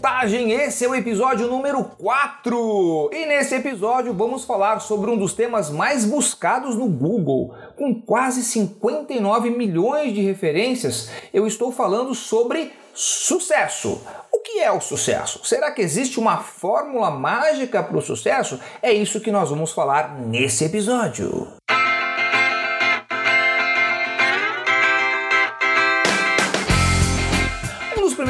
alta voltagem. Esse é o episódio número 4. E nesse episódio vamos falar sobre um dos temas mais buscados no Google. Com quase 59 milhões de referências, eu estou falando sobre sucesso. O que é o sucesso? Será que existe uma fórmula mágica para o sucesso? É isso que nós vamos falar nesse episódio.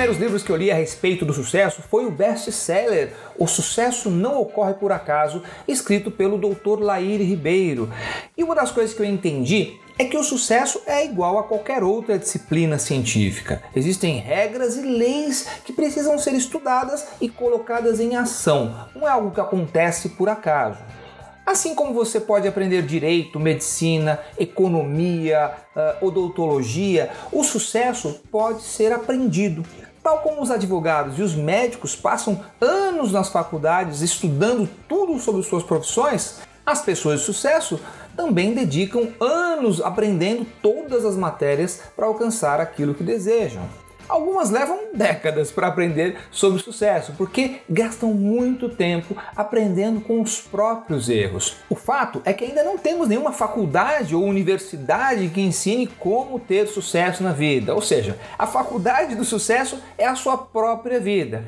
Primeiros livros que eu li a respeito do sucesso foi o best-seller O Sucesso Não Ocorre Por Acaso, escrito pelo Dr. Laíre Ribeiro. E uma das coisas que eu entendi é que o sucesso é igual a qualquer outra disciplina científica. Existem regras e leis que precisam ser estudadas e colocadas em ação. Não é algo que acontece por acaso. Assim como você pode aprender direito, medicina, economia, uh, odontologia, o sucesso pode ser aprendido. Tal como os advogados e os médicos passam anos nas faculdades estudando tudo sobre suas profissões, as pessoas de sucesso também dedicam anos aprendendo todas as matérias para alcançar aquilo que desejam. Algumas levam décadas para aprender sobre sucesso, porque gastam muito tempo aprendendo com os próprios erros. O fato é que ainda não temos nenhuma faculdade ou universidade que ensine como ter sucesso na vida. Ou seja, a faculdade do sucesso é a sua própria vida.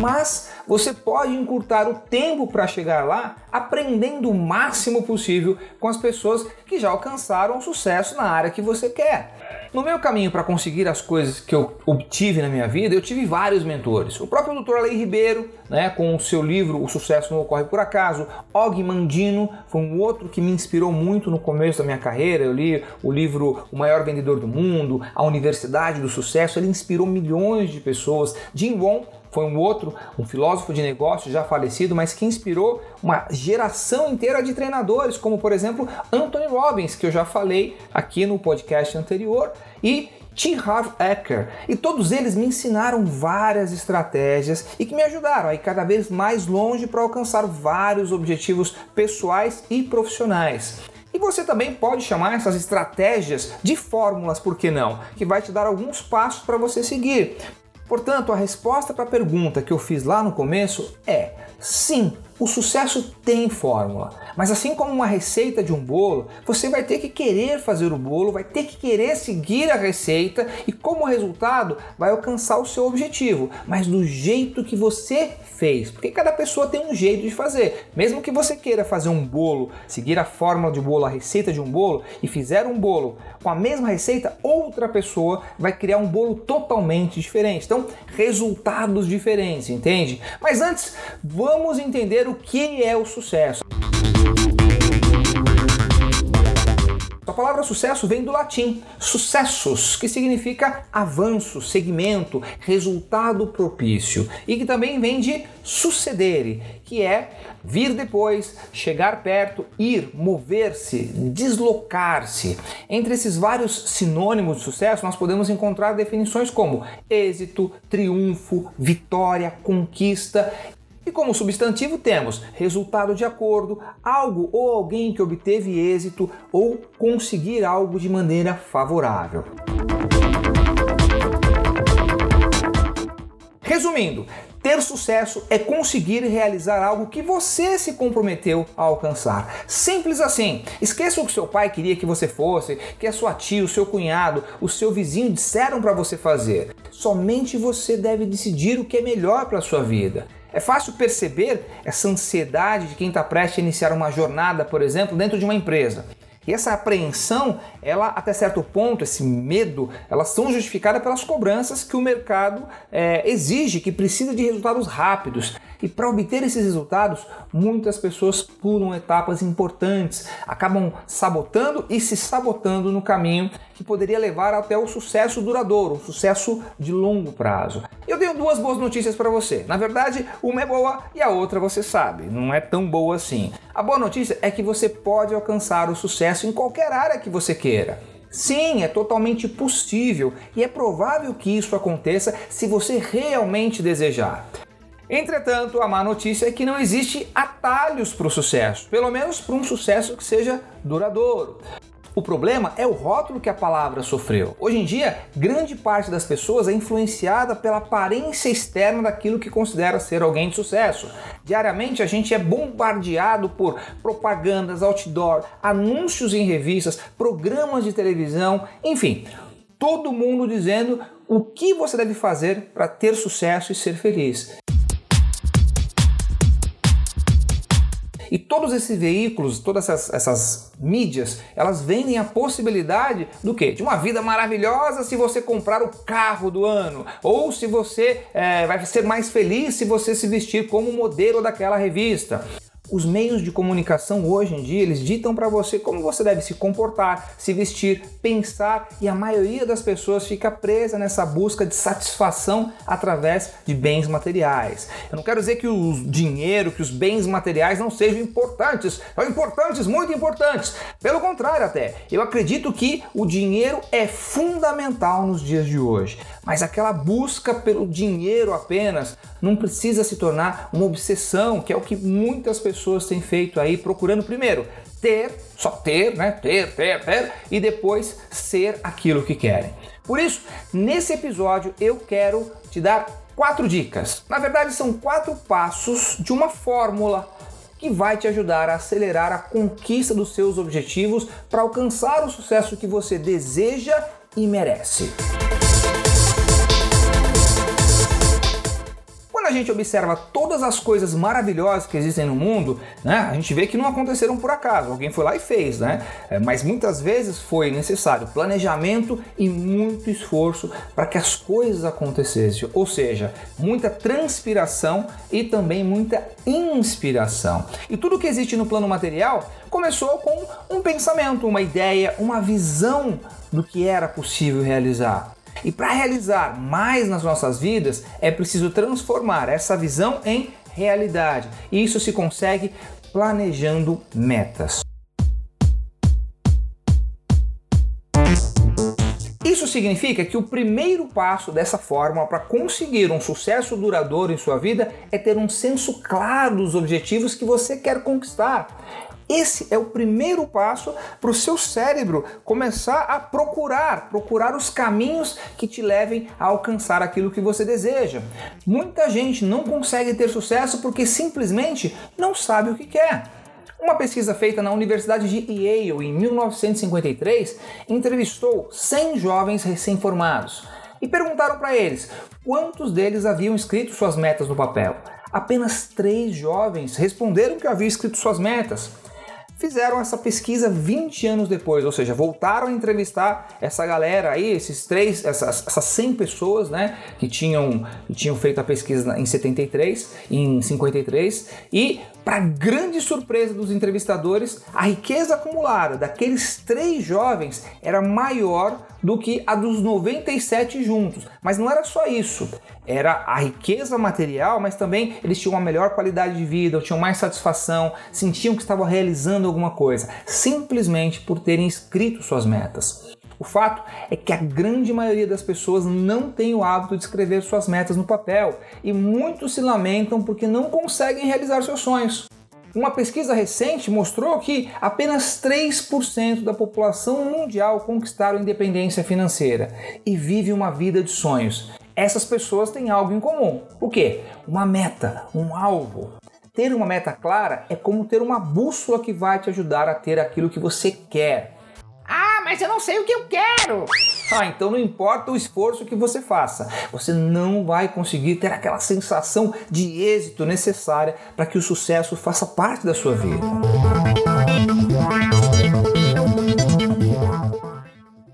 Mas você pode encurtar o tempo para chegar lá aprendendo o máximo possível com as pessoas que já alcançaram sucesso na área que você quer. No meu caminho para conseguir as coisas que eu obtive na minha vida, eu tive vários mentores. O próprio Dr. Lei Ribeiro, né, com o seu livro O Sucesso Não Ocorre Por Acaso, Og Mandino foi um outro que me inspirou muito no começo da minha carreira. Eu li o livro O Maior Vendedor do Mundo, A Universidade do Sucesso, ele inspirou milhões de pessoas. Jim Wong foi um outro, um filósofo de negócios já falecido, mas que inspirou uma geração inteira de treinadores, como por exemplo Anthony Robbins, que eu já falei aqui no podcast anterior, e T. Harv Eker. E todos eles me ensinaram várias estratégias e que me ajudaram a ir cada vez mais longe para alcançar vários objetivos pessoais e profissionais. E você também pode chamar essas estratégias de fórmulas, por que não? Que vai te dar alguns passos para você seguir. Portanto, a resposta para a pergunta que eu fiz lá no começo é sim, o sucesso tem fórmula, mas assim como uma receita de um bolo, você vai ter que querer fazer o bolo, vai ter que querer seguir a receita e, como resultado, vai alcançar o seu objetivo, mas do jeito que você fez, porque cada pessoa tem um jeito de fazer. Mesmo que você queira fazer um bolo, seguir a fórmula de bolo, a receita de um bolo e fizer um bolo com a mesma receita, outra pessoa vai criar um bolo totalmente diferente. Então, resultados diferentes, entende? Mas antes, vamos entender o que é o sucesso. A palavra sucesso vem do latim sucessus, que significa avanço, segmento, resultado propício, e que também vem de sucedere, que é vir depois, chegar perto, ir, mover-se, deslocar-se. Entre esses vários sinônimos de sucesso, nós podemos encontrar definições como êxito, triunfo, vitória, conquista e como substantivo temos resultado de acordo, algo ou alguém que obteve êxito ou conseguir algo de maneira favorável. Resumindo, ter sucesso é conseguir realizar algo que você se comprometeu a alcançar. Simples assim. Esqueça o que seu pai queria que você fosse, que a sua tia, o seu cunhado, o seu vizinho disseram para você fazer. Somente você deve decidir o que é melhor para sua vida. É fácil perceber essa ansiedade de quem está prestes a iniciar uma jornada, por exemplo, dentro de uma empresa. E essa apreensão, ela até certo ponto, esse medo, elas são justificadas pelas cobranças que o mercado é, exige, que precisa de resultados rápidos. E para obter esses resultados, muitas pessoas pulam etapas importantes, acabam sabotando e se sabotando no caminho que poderia levar até o sucesso duradouro, um sucesso de longo prazo. Eu tenho duas boas notícias para você. Na verdade, uma é boa e a outra você sabe, não é tão boa assim. A boa notícia é que você pode alcançar o sucesso em qualquer área que você queira. Sim, é totalmente possível e é provável que isso aconteça se você realmente desejar. Entretanto, a má notícia é que não existe atalhos para o sucesso, pelo menos para um sucesso que seja duradouro. O problema é o rótulo que a palavra sofreu. Hoje em dia, grande parte das pessoas é influenciada pela aparência externa daquilo que considera ser alguém de sucesso. Diariamente a gente é bombardeado por propagandas, outdoor, anúncios em revistas, programas de televisão, enfim, todo mundo dizendo o que você deve fazer para ter sucesso e ser feliz. E todos esses veículos, todas essas, essas, mídias, elas vendem a possibilidade do quê? De uma vida maravilhosa se você comprar o carro do ano, ou se você é, vai ser mais feliz se você se vestir como modelo daquela revista. Os meios de comunicação hoje em dia, eles ditam para você como você deve se comportar, se vestir, pensar e a maioria das pessoas fica presa nessa busca de satisfação através de bens materiais. Eu não quero dizer que o dinheiro, que os bens materiais não sejam importantes, são importantes, muito importantes. Pelo contrário até, eu acredito que o dinheiro é fundamental nos dias de hoje. Mas aquela busca pelo dinheiro apenas não precisa se tornar uma obsessão, que é o que muitas pessoas têm feito aí, procurando primeiro ter, só ter, né? Ter, ter, ter, e depois ser aquilo que querem. Por isso, nesse episódio eu quero te dar quatro dicas. Na verdade, são quatro passos de uma fórmula que vai te ajudar a acelerar a conquista dos seus objetivos para alcançar o sucesso que você deseja e merece. A gente observa todas as coisas maravilhosas que existem no mundo, né, a gente vê que não aconteceram por acaso, alguém foi lá e fez, né? É, mas muitas vezes foi necessário planejamento e muito esforço para que as coisas acontecessem, ou seja, muita transpiração e também muita inspiração. E tudo que existe no plano material começou com um pensamento, uma ideia, uma visão do que era possível realizar. E para realizar mais nas nossas vidas, é preciso transformar essa visão em realidade. E isso se consegue planejando metas. Isso significa que o primeiro passo dessa fórmula para conseguir um sucesso duradouro em sua vida é ter um senso claro dos objetivos que você quer conquistar. Esse é o primeiro passo para o seu cérebro começar a procurar, procurar os caminhos que te levem a alcançar aquilo que você deseja. Muita gente não consegue ter sucesso porque simplesmente não sabe o que quer. Uma pesquisa feita na Universidade de Yale em 1953 entrevistou 100 jovens recém-formados e perguntaram para eles quantos deles haviam escrito suas metas no papel. Apenas três jovens responderam que haviam escrito suas metas fizeram essa pesquisa 20 anos depois, ou seja, voltaram a entrevistar essa galera aí, esses três, essas, essas 100 pessoas, né, que tinham, que tinham feito a pesquisa em 73, em 53, e para grande surpresa dos entrevistadores, a riqueza acumulada daqueles três jovens era maior do que a dos 97 juntos. Mas não era só isso, era a riqueza material, mas também eles tinham uma melhor qualidade de vida, tinham mais satisfação, sentiam que estavam realizando alguma coisa, simplesmente por terem escrito suas metas. O fato é que a grande maioria das pessoas não tem o hábito de escrever suas metas no papel e muitos se lamentam porque não conseguem realizar seus sonhos. Uma pesquisa recente mostrou que apenas 3% da população mundial conquistaram independência financeira e vive uma vida de sonhos. Essas pessoas têm algo em comum. O que? Uma meta, um alvo. Ter uma meta clara é como ter uma bússola que vai te ajudar a ter aquilo que você quer mas eu não sei o que eu quero. Ah, então não importa o esforço que você faça, você não vai conseguir ter aquela sensação de êxito necessária para que o sucesso faça parte da sua vida.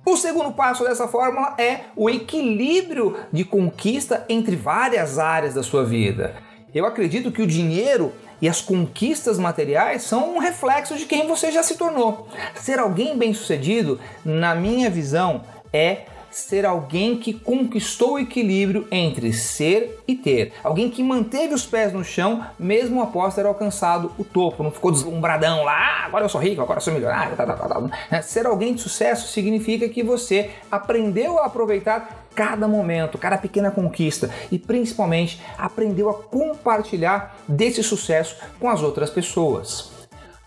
O segundo passo dessa fórmula é o equilíbrio de conquista entre várias áreas da sua vida. Eu acredito que o dinheiro e as conquistas materiais são um reflexo de quem você já se tornou. Ser alguém bem-sucedido, na minha visão, é ser alguém que conquistou o equilíbrio entre ser e ter. Alguém que manteve os pés no chão mesmo após ter alcançado o topo. Não ficou deslumbradão lá, ah, agora eu sou rico, agora eu sou milionário. Tá, tá, tá, tá. Ser alguém de sucesso significa que você aprendeu a aproveitar cada momento, cada pequena conquista e principalmente aprendeu a compartilhar desse sucesso com as outras pessoas.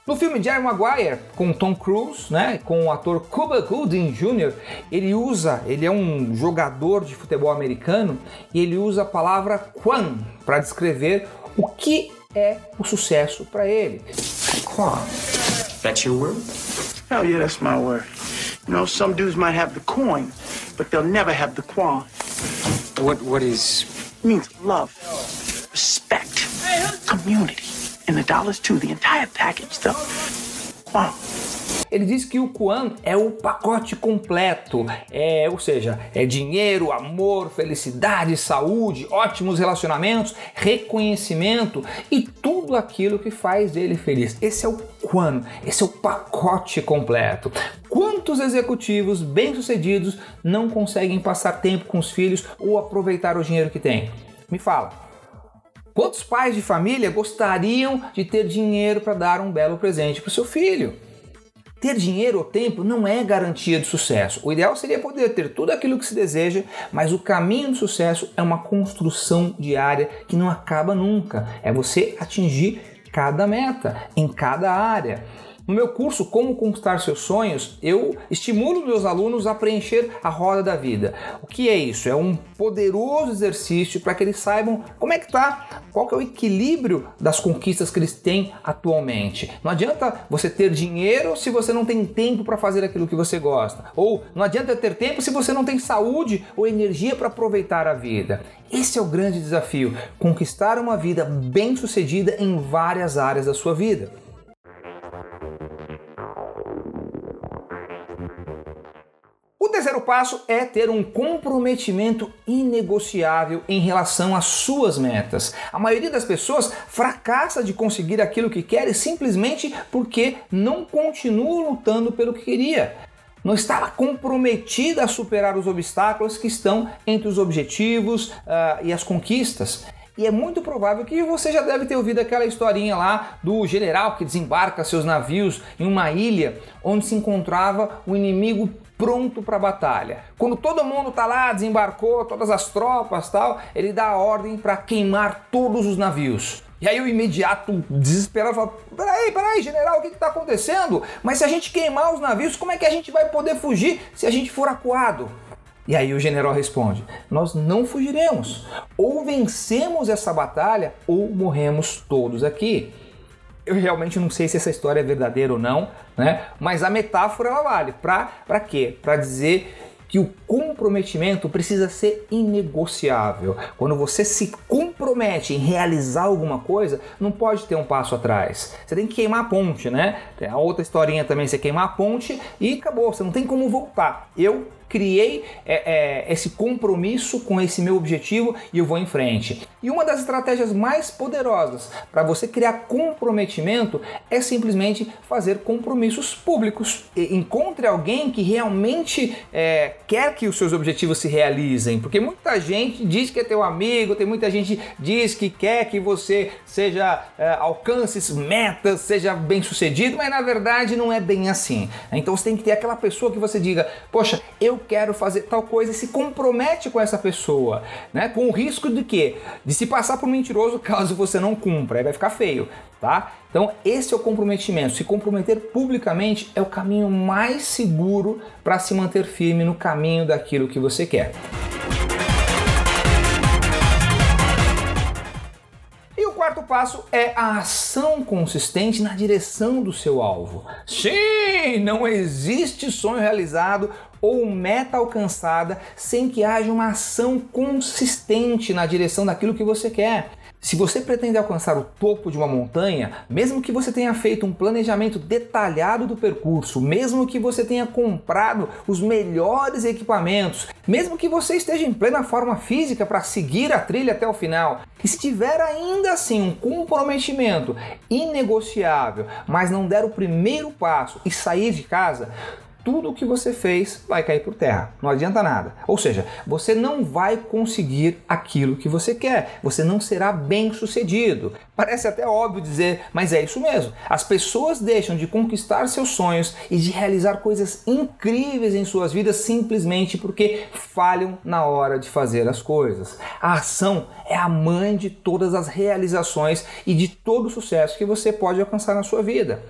No filme Jerry Maguire, com Tom Cruise, né, com o ator Cuba Gooding Jr., ele usa, ele é um jogador de futebol americano e ele usa a palavra quan para descrever o que é o sucesso para ele. Quan. That's your word? Hell yeah, that's my word. You know, some dudes might have the coin, but they'll never have the quan. What what is It means love, respect, community, and the dollars too. The entire package, though. Quan. Ele diz que o Quan é o pacote completo, é, ou seja, é dinheiro, amor, felicidade, saúde, ótimos relacionamentos, reconhecimento e tudo aquilo que faz ele feliz. Esse é o Quan, esse é o pacote completo. Quantos executivos bem-sucedidos não conseguem passar tempo com os filhos ou aproveitar o dinheiro que têm? Me fala. Quantos pais de família gostariam de ter dinheiro para dar um belo presente para o seu filho? Ter dinheiro ou tempo não é garantia de sucesso. O ideal seria poder ter tudo aquilo que se deseja, mas o caminho do sucesso é uma construção diária que não acaba nunca. É você atingir cada meta em cada área. No meu curso Como Conquistar Seus Sonhos, eu estimulo meus alunos a preencher a roda da vida. O que é isso? É um poderoso exercício para que eles saibam como é que tá, qual que é o equilíbrio das conquistas que eles têm atualmente. Não adianta você ter dinheiro se você não tem tempo para fazer aquilo que você gosta. Ou não adianta ter tempo se você não tem saúde ou energia para aproveitar a vida. Esse é o grande desafio: conquistar uma vida bem-sucedida em várias áreas da sua vida. Terceiro passo é ter um comprometimento inegociável em relação às suas metas. A maioria das pessoas fracassa de conseguir aquilo que quer simplesmente porque não continua lutando pelo que queria. Não estava comprometida a superar os obstáculos que estão entre os objetivos uh, e as conquistas. E é muito provável que você já deve ter ouvido aquela historinha lá do general que desembarca seus navios em uma ilha onde se encontrava um inimigo pronto para a batalha. Quando todo mundo tá lá, desembarcou, todas as tropas, tal, ele dá a ordem para queimar todos os navios. E aí o imediato desesperado fala: Peraí, peraí, general, o que está acontecendo? Mas se a gente queimar os navios, como é que a gente vai poder fugir se a gente for acuado? E aí o general responde: Nós não fugiremos. Ou vencemos essa batalha, ou morremos todos aqui. Eu realmente não sei se essa história é verdadeira ou não, né? Mas a metáfora ela vale. Para quê? Para dizer que o comprometimento precisa ser inegociável. Quando você se compromete em realizar alguma coisa, não pode ter um passo atrás. Você tem que queimar a ponte, né? Tem a outra historinha também, você queimar a ponte e acabou, você não tem como voltar. Eu criei é, é, esse compromisso com esse meu objetivo e eu vou em frente. E uma das estratégias mais poderosas para você criar comprometimento é simplesmente fazer compromissos públicos. E encontre alguém que realmente é, quer que os seus objetivos se realizem, porque muita gente diz que é teu amigo, tem muita gente diz que quer que você seja é, alcance metas, seja bem sucedido, mas na verdade não é bem assim. Então você tem que ter aquela pessoa que você diga, poxa, eu quero fazer tal coisa e se compromete com essa pessoa, né? Com o risco de quê? De se passar por mentiroso caso você não cumpra, aí vai ficar feio, tá? Então, esse é o comprometimento. Se comprometer publicamente é o caminho mais seguro para se manter firme no caminho daquilo que você quer. quarto passo é a ação consistente na direção do seu alvo. Sim, não existe sonho realizado ou meta alcançada sem que haja uma ação consistente na direção daquilo que você quer. Se você pretende alcançar o topo de uma montanha, mesmo que você tenha feito um planejamento detalhado do percurso, mesmo que você tenha comprado os melhores equipamentos, mesmo que você esteja em plena forma física para seguir a trilha até o final, e se tiver ainda assim um comprometimento inegociável, mas não der o primeiro passo e sair de casa, tudo o que você fez vai cair por terra. Não adianta nada. Ou seja, você não vai conseguir aquilo que você quer. Você não será bem sucedido. Parece até óbvio dizer, mas é isso mesmo. As pessoas deixam de conquistar seus sonhos e de realizar coisas incríveis em suas vidas simplesmente porque falham na hora de fazer as coisas. A ação é a mãe de todas as realizações e de todo o sucesso que você pode alcançar na sua vida.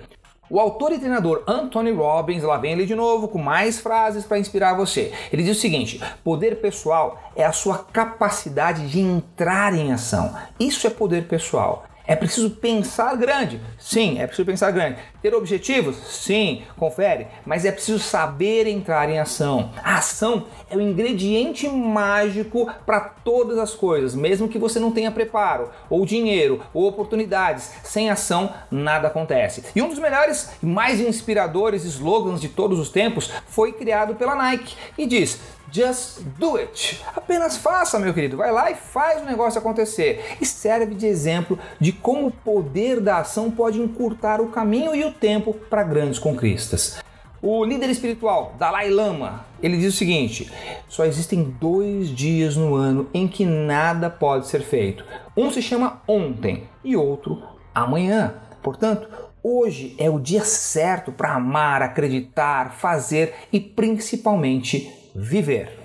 O autor e treinador Anthony Robbins, lá vem ele de novo com mais frases para inspirar você. Ele diz o seguinte: poder pessoal é a sua capacidade de entrar em ação. Isso é poder pessoal. É preciso pensar grande? Sim, é preciso pensar grande. Ter objetivos? Sim, confere. Mas é preciso saber entrar em ação. A ação é o ingrediente mágico para todas as coisas, mesmo que você não tenha preparo, ou dinheiro, ou oportunidades. Sem ação, nada acontece. E um dos melhores e mais inspiradores slogans de todos os tempos foi criado pela Nike e diz: Just do it. Apenas faça, meu querido. Vai lá e faz o negócio acontecer. E serve de exemplo de como o poder da ação pode encurtar o caminho e o tempo para grandes conquistas. O líder espiritual, Dalai Lama, ele diz o seguinte: só existem dois dias no ano em que nada pode ser feito. Um se chama ontem e outro amanhã. Portanto, hoje é o dia certo para amar, acreditar, fazer e principalmente viver.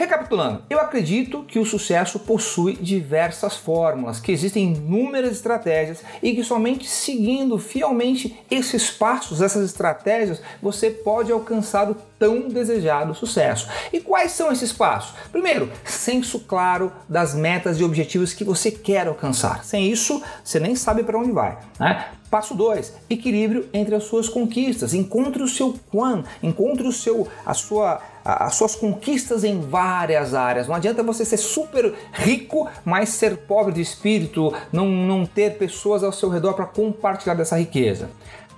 Recapitulando, eu acredito que o sucesso possui diversas fórmulas, que existem inúmeras estratégias e que somente seguindo fielmente esses passos, essas estratégias, você pode alcançar o tão desejado sucesso. E quais são esses passos? Primeiro, senso claro das metas e objetivos que você quer alcançar. Sem isso, você nem sabe para onde vai. Né? Passo 2, equilíbrio entre as suas conquistas. Encontre o seu quan, encontre o seu, a sua, as suas conquistas em várias áreas. Não adianta você ser super rico, mas ser pobre de espírito, não, não ter pessoas ao seu redor para compartilhar dessa riqueza.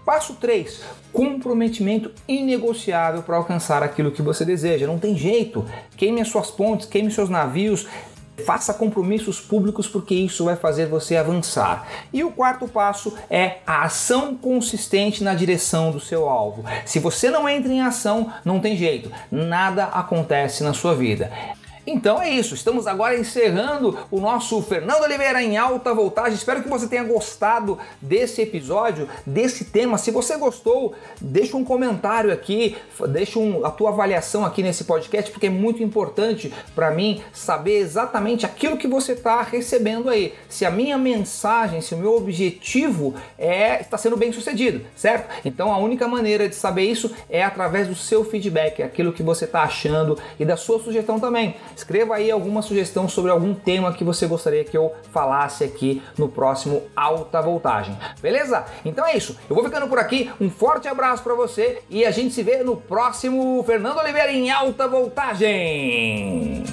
Passo 3, comprometimento inegociável para alcançar aquilo que você deseja. Não tem jeito. Queime as suas pontes, queime seus navios, Faça compromissos públicos porque isso vai fazer você avançar. E o quarto passo é a ação consistente na direção do seu alvo. Se você não entra em ação, não tem jeito, nada acontece na sua vida. Então é isso, estamos agora encerrando o nosso Fernando Oliveira em alta voltagem. Espero que você tenha gostado desse episódio, desse tema. Se você gostou, deixa um comentário aqui, deixa um, a tua avaliação aqui nesse podcast, porque é muito importante para mim saber exatamente aquilo que você está recebendo aí. Se a minha mensagem, se o meu objetivo é está sendo bem sucedido, certo? Então a única maneira de saber isso é através do seu feedback, aquilo que você está achando e da sua sugestão também. Escreva aí alguma sugestão sobre algum tema que você gostaria que eu falasse aqui no próximo Alta Voltagem. Beleza? Então é isso. Eu vou ficando por aqui. Um forte abraço para você e a gente se vê no próximo Fernando Oliveira em Alta Voltagem.